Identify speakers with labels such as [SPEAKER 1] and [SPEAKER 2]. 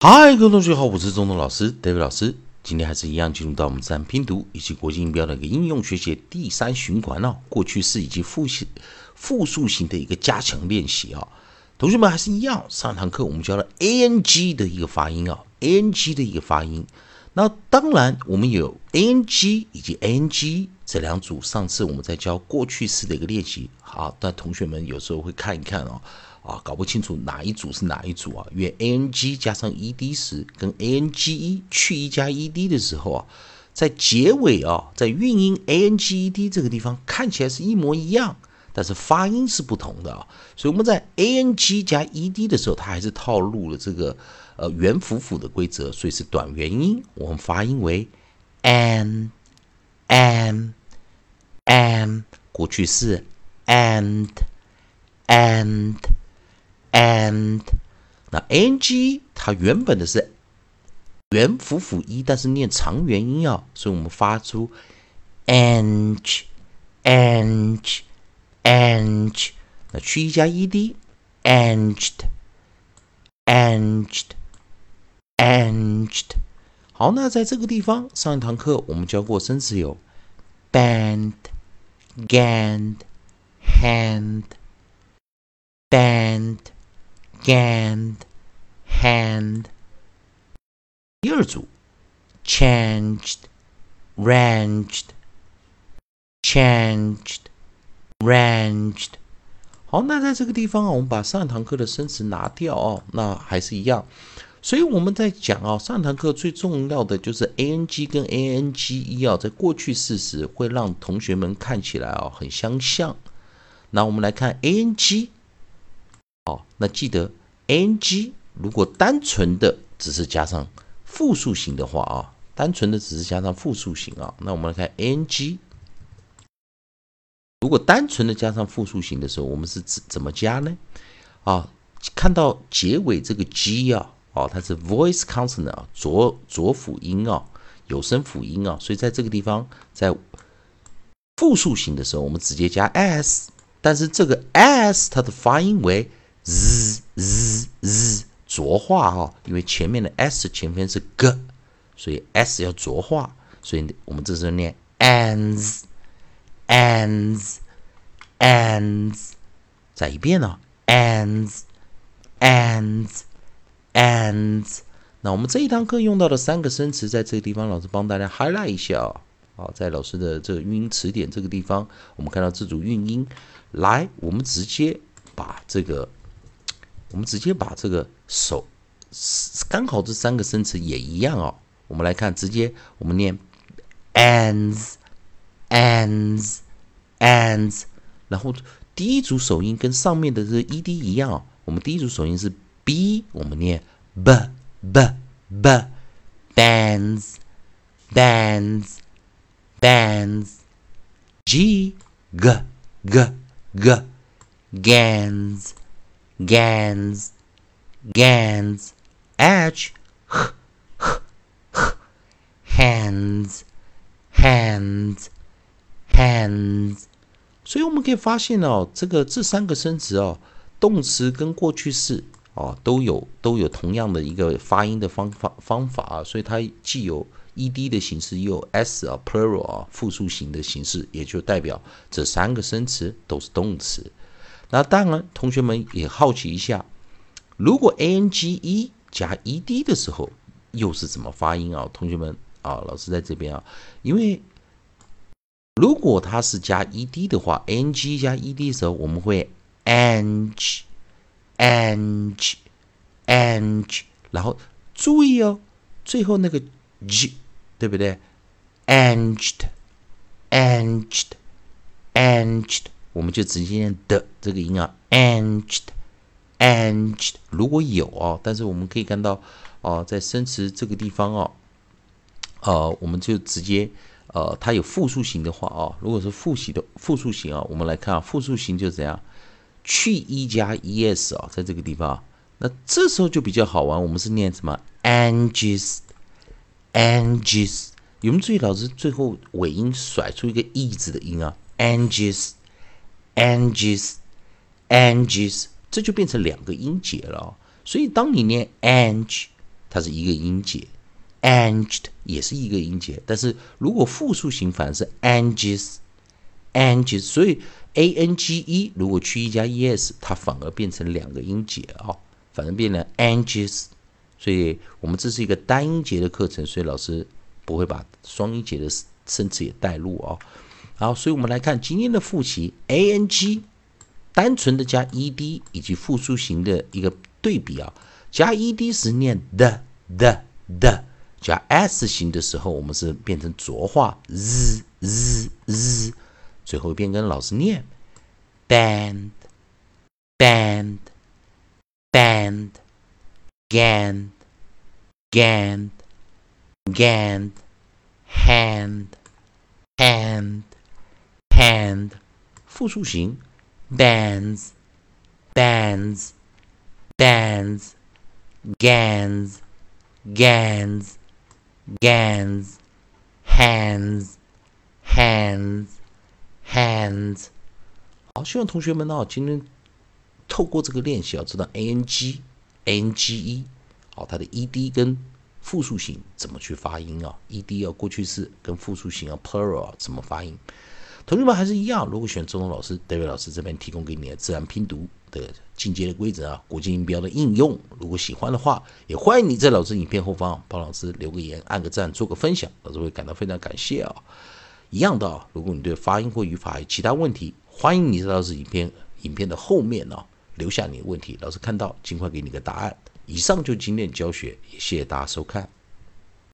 [SPEAKER 1] 嗨，各位同学好，我是中东老师 David 老师。今天还是一样，进入到我们自然拼读以及国际音标的一个应用学习第三循环哦。过去式以及复习复数型的一个加强练习啊。同学们还是一样，上堂课我们教了 ang 的一个发音啊，ang 的一个发音。那当然，我们有 ang 以及 ang 这两组。上次我们在教过去式的一个练习，好，但同学们有时候会看一看哦。啊，搞不清楚哪一组是哪一组啊？因为 a n g 加上 e d 时，跟 a n g e 去 e 加 e d 的时候啊，在结尾啊，在韵音 a n g e d 这个地方看起来是一模一样，但是发音是不同的啊。所以我们在 a n g 加 e d 的时候，它还是套路了这个呃元辅辅的规则，所以是短元音，我们发音为 an an an，过去式 and and。and 那 ng 它原本的是元辅辅一，但是念长元音啊，所以我们发出 ng，ng，ng。那去一加 ed anged anged anged。好，那在这个地方上一堂课我们教过生词有 band gand hand band。Hand, hand。第二组，changed, ranged, changed, ranged。好，那在这个地方啊，我们把上一堂课的生词拿掉哦，那还是一样。所以我们在讲啊，上堂课最重要的就是 a n g 跟 a n g e 啊，在过去式时会让同学们看起来啊很相像。那我们来看 a n g。哦，那记得 ng 如果单纯的只是加上复数型的话啊，单纯的只是加上复数型啊，那我们来看 ng，如果单纯的加上复数型的时候，我们是怎怎么加呢？啊，看到结尾这个 g 啊，哦，它是 voice consonant 啊，浊浊辅音啊，有声辅音啊，所以在这个地方，在复数型的时候，我们直接加 s，但是这个 s 它的发音为 z z z 浊化哈，因为前面的 s 前面是 g，所以 s 要浊化，所以我们这时候念 ans ans ans，再一遍呢 ans ans ans。那我们这一堂课用到的三个生词，在这个地方老师帮大家 highlight 一下啊。好，在老师的这个语音词典这个地方，我们看到这组韵音，来，我们直接把这个。我们直接把这个手，刚好这三个生词也一样哦。我们来看，直接我们念 ans，ans，ans，然后第一组首音跟上面的这 ed 一样哦。我们第一组首音是 b，我们念 b b b bands bands bands g g g g gans gans gans h h h hands hands hands，所以我们可以发现哦，这个这三个生词哦，动词跟过去式哦都有都有同样的一个发音的方法方法啊，所以它既有 ed 的形式，又有 s 啊 plural 啊复数型的形式，也就代表这三个生词都是动词。那当然，同学们也好奇一下，如果 a n g e 加 e d 的时候，又是怎么发音啊？同学们啊，老师在这边啊，因为如果它是加 e d 的话 a n g 加 e d 的时候，我们会 ang ange，ange，然后注意哦，最后那个 g，对不对？anged，anged，anged。我们就直接念的这个音啊，anged，anged，如果有哦，但是我们可以看到哦，在生词这个地方哦，呃，我们就直接呃，它有复数型的话哦，如果是复习的复数型啊，我们来看啊，复数型就怎样，去一加 es 啊，在这个地方，那这时候就比较好玩，我们是念什么？anges，anges，有没注意老师最后尾音甩出一个 e 字的音啊？anges。Anges，Anges，这就变成两个音节了。所以当你念 Ang，它是一个音节，anged 也是一个音节，但是如果复数型反而是 anges，anges，所以 a n g e 如果去一加 e s，它反而变成两个音节啊，反而变成 anges，所以我们这是一个单音节的课程，所以老师不会把双音节的生词也带入啊。好，所以我们来看今天的复习 a n g，单纯的加 e d 以及复数型的一个对比啊。加 ed 时念的的的，加 s 型的时候，我们是变成浊化 z z z，最后一遍跟老师念 band band band gan gan gan hand hand hand，复数型 bands bands bands Gans, gans, gans, hands, hands, hands。好，希望同学们呢，今天透过这个练习，要知道 a n g a n g e，好，它的 e d 跟复数型怎么去发音啊？e d 要过去式跟复数型啊 plural 怎么发音？同学们还是一样，如果选周东老师、戴维老师这边提供给你的自然拼读。的进阶的规则啊，国际音标的应用，如果喜欢的话，也欢迎你在老师影片后方帮老师留个言、按个赞、做个分享，老师会感到非常感谢啊。一样的啊，如果你对发音或语法有其他问题，欢迎你在老师影片影片的后面呢留下你的问题，老师看到尽快给你个答案。以上就今天教学，也谢谢大家收看。